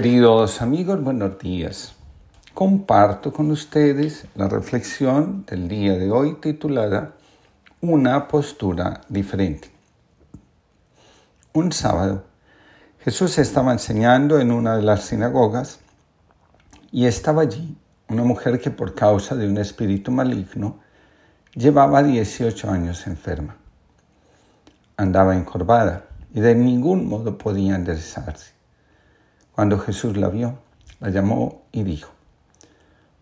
Queridos amigos, buenos días. Comparto con ustedes la reflexión del día de hoy titulada Una postura diferente. Un sábado, Jesús estaba enseñando en una de las sinagogas y estaba allí una mujer que por causa de un espíritu maligno llevaba 18 años enferma. Andaba encorvada y de ningún modo podía enderezarse. Cuando Jesús la vio, la llamó y dijo,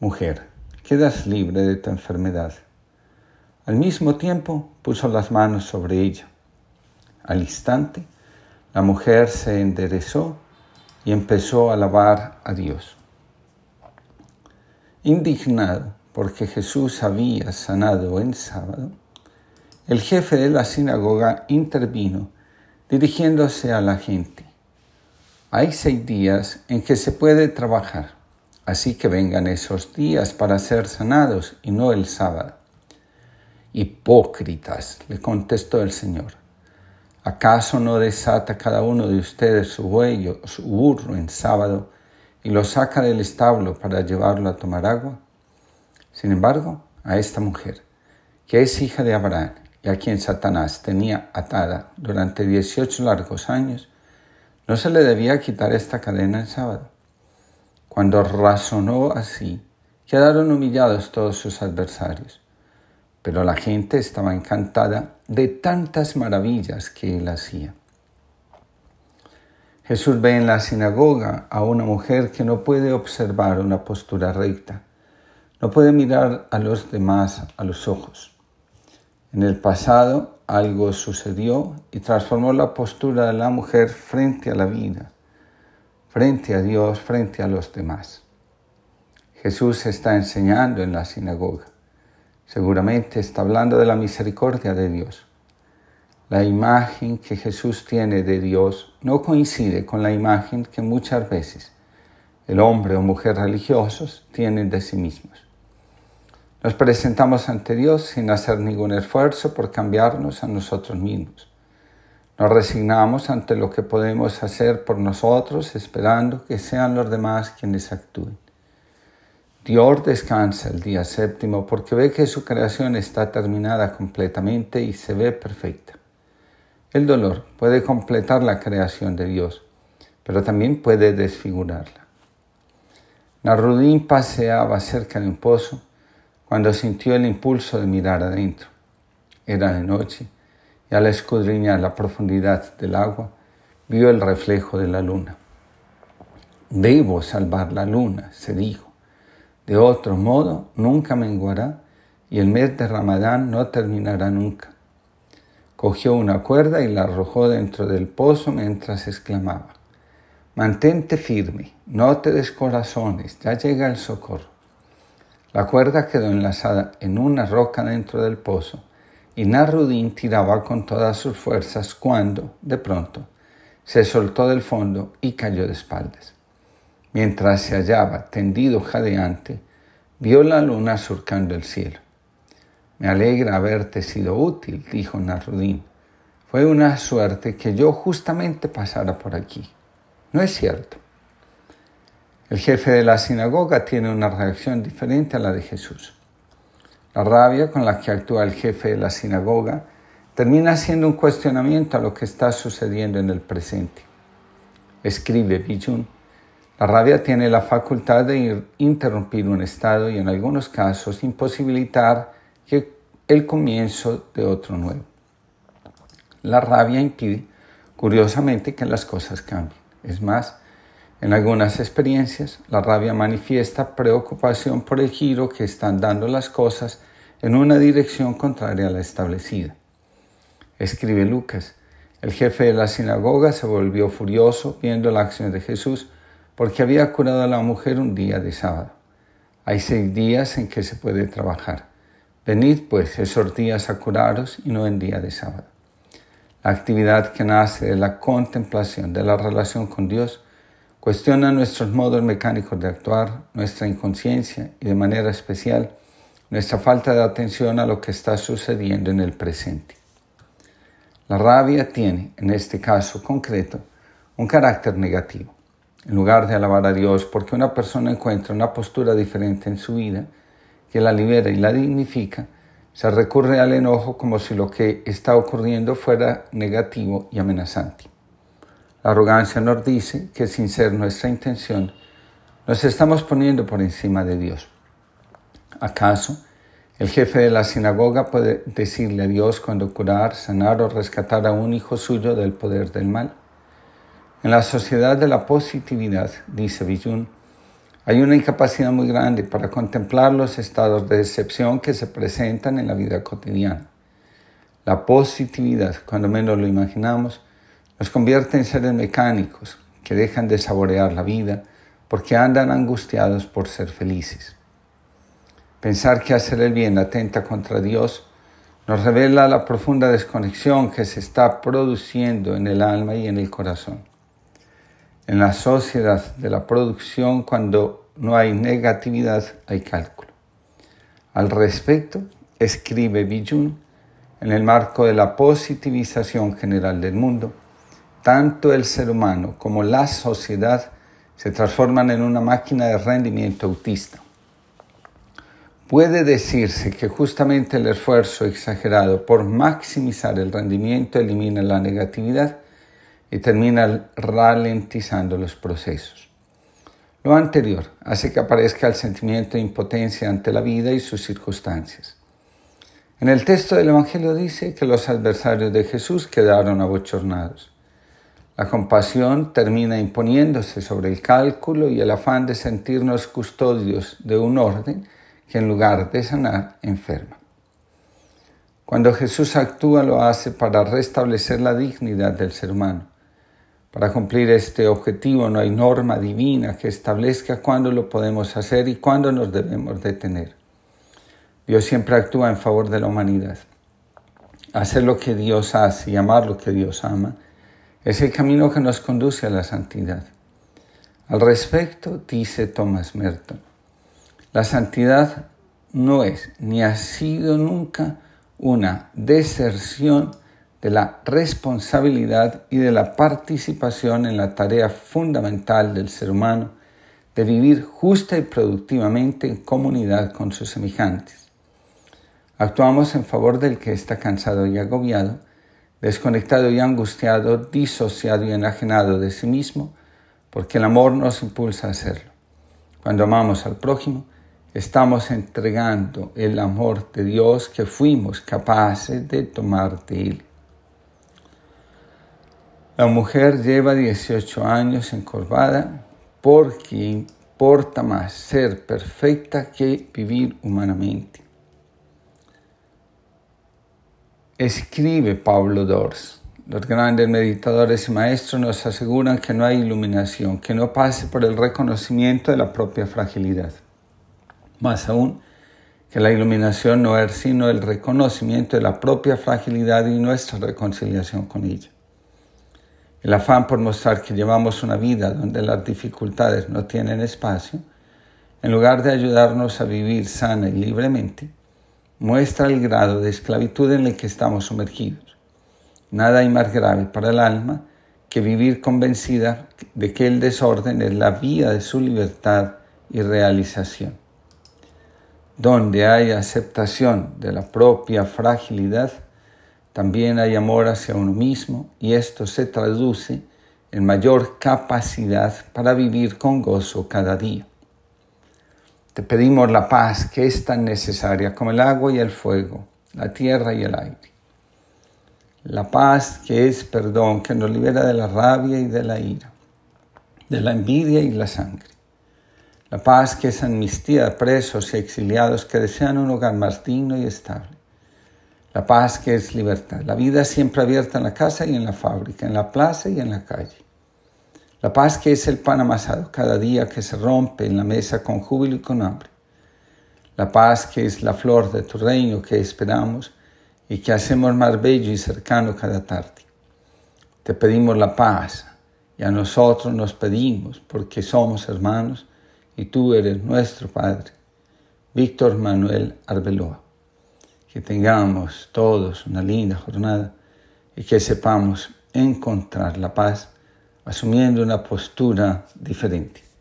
Mujer, quedas libre de tu enfermedad. Al mismo tiempo puso las manos sobre ella. Al instante, la mujer se enderezó y empezó a alabar a Dios. Indignado porque Jesús había sanado en sábado, el jefe de la sinagoga intervino dirigiéndose a la gente hay seis días en que se puede trabajar, así que vengan esos días para ser sanados y no el sábado. Hipócritas, le contestó el Señor. ¿Acaso no desata cada uno de ustedes su buey o su burro en sábado y lo saca del establo para llevarlo a tomar agua? Sin embargo, a esta mujer, que es hija de Abraham y a quien Satanás tenía atada durante dieciocho largos años, no se le debía quitar esta cadena el sábado. Cuando razonó así, quedaron humillados todos sus adversarios. Pero la gente estaba encantada de tantas maravillas que él hacía. Jesús ve en la sinagoga a una mujer que no puede observar una postura recta, no puede mirar a los demás a los ojos. En el pasado algo sucedió y transformó la postura de la mujer frente a la vida, frente a Dios, frente a los demás. Jesús está enseñando en la sinagoga. Seguramente está hablando de la misericordia de Dios. La imagen que Jesús tiene de Dios no coincide con la imagen que muchas veces el hombre o mujer religiosos tienen de sí mismos. Nos presentamos ante Dios sin hacer ningún esfuerzo por cambiarnos a nosotros mismos. Nos resignamos ante lo que podemos hacer por nosotros esperando que sean los demás quienes actúen. Dios descansa el día séptimo porque ve que su creación está terminada completamente y se ve perfecta. El dolor puede completar la creación de Dios, pero también puede desfigurarla. Narudín paseaba cerca de un pozo cuando sintió el impulso de mirar adentro. Era de noche y al escudriñar la profundidad del agua vio el reflejo de la luna. Debo salvar la luna, se dijo. De otro modo, nunca menguará y el mes de Ramadán no terminará nunca. Cogió una cuerda y la arrojó dentro del pozo mientras exclamaba, Mantente firme, no te descorazones, ya llega el socorro. La cuerda quedó enlazada en una roca dentro del pozo y Narudín tiraba con todas sus fuerzas cuando, de pronto, se soltó del fondo y cayó de espaldas. Mientras se hallaba tendido jadeante, vio la luna surcando el cielo. Me alegra haberte sido útil, dijo Narudín. Fue una suerte que yo justamente pasara por aquí. ¿No es cierto? El jefe de la sinagoga tiene una reacción diferente a la de Jesús. La rabia con la que actúa el jefe de la sinagoga termina siendo un cuestionamiento a lo que está sucediendo en el presente. Escribe Bijun, la rabia tiene la facultad de interrumpir un estado y en algunos casos imposibilitar el comienzo de otro nuevo. La rabia impide, curiosamente, que las cosas cambien. Es más, en algunas experiencias, la rabia manifiesta preocupación por el giro que están dando las cosas en una dirección contraria a la establecida. Escribe Lucas, el jefe de la sinagoga se volvió furioso viendo la acción de Jesús porque había curado a la mujer un día de sábado. Hay seis días en que se puede trabajar. Venid pues esos días a curaros y no en día de sábado. La actividad que nace de la contemplación de la relación con Dios Cuestiona nuestros modos mecánicos de actuar, nuestra inconsciencia y de manera especial nuestra falta de atención a lo que está sucediendo en el presente. La rabia tiene, en este caso concreto, un carácter negativo. en lugar de alabar a Dios porque una persona encuentra una postura diferente en su vida que la libera y la dignifica, se recurre al enojo como si lo que está ocurriendo fuera negativo y amenazante. La arrogancia nos dice que sin ser nuestra intención, nos estamos poniendo por encima de Dios. ¿Acaso el jefe de la sinagoga puede decirle a Dios cuando curar, sanar o rescatar a un hijo suyo del poder del mal? En la sociedad de la positividad, dice Villun, hay una incapacidad muy grande para contemplar los estados de decepción que se presentan en la vida cotidiana. La positividad, cuando menos lo imaginamos, nos convierte en seres mecánicos que dejan de saborear la vida porque andan angustiados por ser felices. Pensar que hacer el bien atenta contra Dios nos revela la profunda desconexión que se está produciendo en el alma y en el corazón. En la sociedad de la producción, cuando no hay negatividad, hay cálculo. Al respecto, escribe Bijun, en el marco de la positivización general del mundo, tanto el ser humano como la sociedad se transforman en una máquina de rendimiento autista. Puede decirse que justamente el esfuerzo exagerado por maximizar el rendimiento elimina la negatividad y termina ralentizando los procesos. Lo anterior hace que aparezca el sentimiento de impotencia ante la vida y sus circunstancias. En el texto del Evangelio dice que los adversarios de Jesús quedaron abochornados. La compasión termina imponiéndose sobre el cálculo y el afán de sentirnos custodios de un orden que en lugar de sanar enferma. Cuando Jesús actúa lo hace para restablecer la dignidad del ser humano. Para cumplir este objetivo no hay norma divina que establezca cuándo lo podemos hacer y cuándo nos debemos detener. Dios siempre actúa en favor de la humanidad. Hacer lo que Dios hace y amar lo que Dios ama es el camino que nos conduce a la santidad. Al respecto, dice Thomas Merton, la santidad no es ni ha sido nunca una deserción de la responsabilidad y de la participación en la tarea fundamental del ser humano de vivir justa y productivamente en comunidad con sus semejantes. Actuamos en favor del que está cansado y agobiado, desconectado y angustiado, disociado y enajenado de sí mismo, porque el amor nos impulsa a hacerlo. Cuando amamos al prójimo, estamos entregando el amor de Dios que fuimos capaces de tomar de Él. La mujer lleva 18 años encorvada porque importa más ser perfecta que vivir humanamente. Escribe Pablo Dors. Los grandes meditadores y maestros nos aseguran que no hay iluminación, que no pase por el reconocimiento de la propia fragilidad. Más aún, que la iluminación no es sino el reconocimiento de la propia fragilidad y nuestra reconciliación con ella. El afán por mostrar que llevamos una vida donde las dificultades no tienen espacio, en lugar de ayudarnos a vivir sana y libremente, muestra el grado de esclavitud en el que estamos sumergidos. Nada hay más grave para el alma que vivir convencida de que el desorden es la vía de su libertad y realización. Donde hay aceptación de la propia fragilidad, también hay amor hacia uno mismo y esto se traduce en mayor capacidad para vivir con gozo cada día. Te pedimos la paz que es tan necesaria como el agua y el fuego, la tierra y el aire. La paz que es perdón, que nos libera de la rabia y de la ira, de la envidia y la sangre. La paz que es amnistía de presos y exiliados que desean un hogar más digno y estable. La paz que es libertad. La vida siempre abierta en la casa y en la fábrica, en la plaza y en la calle. La paz que es el pan amasado cada día que se rompe en la mesa con júbilo y con hambre. La paz que es la flor de tu reino que esperamos y que hacemos más bello y cercano cada tarde. Te pedimos la paz y a nosotros nos pedimos porque somos hermanos y tú eres nuestro Padre. Víctor Manuel Arbeloa. Que tengamos todos una linda jornada y que sepamos encontrar la paz asumiendo una postura diferente.